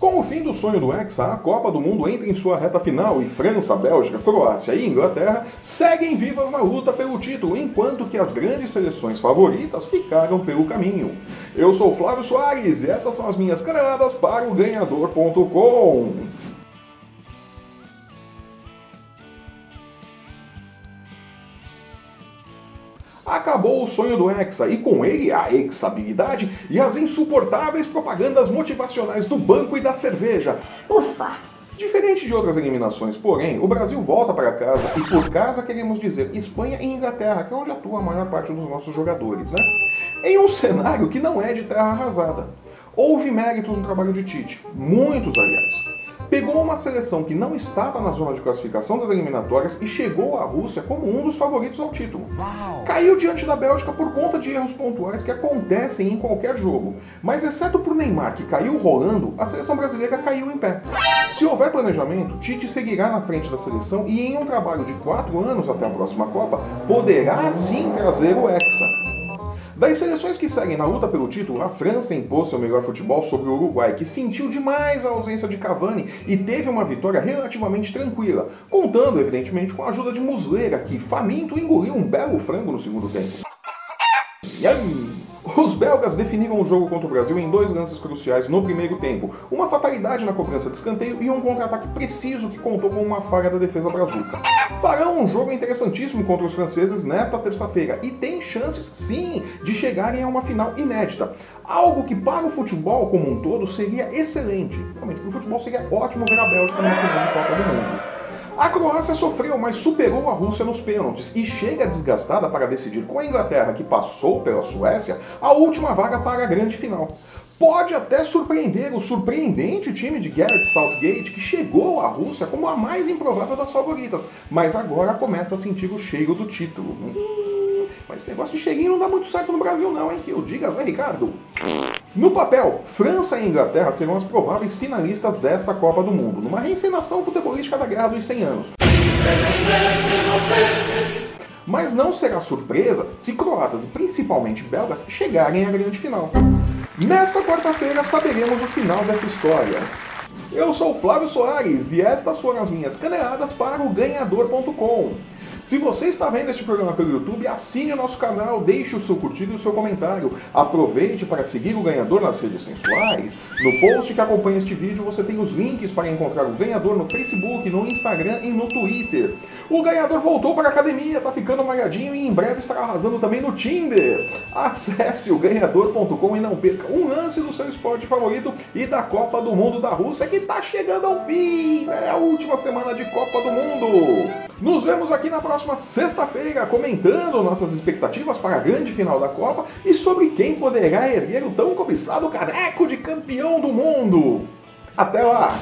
Com o fim do sonho do Hexa, a Copa do Mundo entra em sua reta final e França, Bélgica, Croácia e Inglaterra seguem vivas na luta pelo título, enquanto que as grandes seleções favoritas ficaram pelo caminho. Eu sou Flávio Soares e essas são as minhas caneladas para o ganhador.com. Acabou o sonho do Hexa e com ele a hexabilidade e as insuportáveis propagandas motivacionais do banco e da cerveja. Ufa! Diferente de outras eliminações, porém, o Brasil volta para casa e por casa queremos dizer Espanha e Inglaterra, que é onde atua a maior parte dos nossos jogadores, né? Em um cenário que não é de terra arrasada. Houve méritos no trabalho de Tite, muitos aliás pegou uma seleção que não estava na zona de classificação das eliminatórias e chegou à Rússia como um dos favoritos ao título. Caiu diante da Bélgica por conta de erros pontuais que acontecem em qualquer jogo, mas exceto por Neymar, que caiu rolando, a seleção brasileira caiu em pé. Se houver planejamento, Tite seguirá na frente da seleção e em um trabalho de quatro anos até a próxima Copa, poderá sim trazer o Hexa. Das seleções que seguem na luta pelo título, a França impôs seu melhor futebol sobre o Uruguai, que sentiu demais a ausência de Cavani e teve uma vitória relativamente tranquila, contando, evidentemente, com a ajuda de Muslera, que faminto engoliu um belo frango no segundo tempo. Yum! Os belgas definiram o jogo contra o Brasil em dois lances cruciais no primeiro tempo. Uma fatalidade na cobrança de escanteio e um contra-ataque preciso que contou com uma falha da defesa brazuca. Farão um jogo interessantíssimo contra os franceses nesta terça-feira e tem chances, sim, de chegarem a uma final inédita. Algo que para o futebol como um todo seria excelente. Realmente, para o futebol seria ótimo ver a Bélgica na final de Copa do Mundo. A Croácia sofreu, mas superou a Rússia nos pênaltis e chega desgastada para decidir com a Inglaterra, que passou pela Suécia, a última vaga para a grande final. Pode até surpreender o surpreendente time de Garrett Southgate, que chegou à Rússia como a mais improvável das favoritas, mas agora começa a sentir o cheiro do título. Hum, mas esse negócio de cheirinho não dá muito certo no Brasil não, hein? Que eu diga, Zé Ricardo. No papel, França e Inglaterra serão as prováveis finalistas desta Copa do Mundo, numa reencenação futebolística da Guerra dos 100 Anos. Mas não será surpresa se croatas e principalmente belgas chegarem à grande final. Nesta quarta-feira saberemos o final dessa história. Eu sou Flávio Soares e estas foram as minhas caneladas para o ganhador.com. Se você está vendo este programa pelo YouTube, assine o nosso canal, deixe o seu curtido e o seu comentário. Aproveite para seguir o ganhador nas redes sensuais. No post que acompanha este vídeo, você tem os links para encontrar o ganhador no Facebook, no Instagram e no Twitter. O ganhador voltou para a academia, está ficando malhadinho e em breve estará arrasando também no Tinder. Acesse o ganhador.com e não perca um lance do seu esporte favorito e da Copa do Mundo da Rússia que está chegando ao fim. É a última semana de Copa do Mundo. Nos vemos aqui na próxima sexta-feira comentando nossas expectativas para a grande final da Copa e sobre quem poderá erguer o tão cobiçado careco de campeão do mundo. Até lá!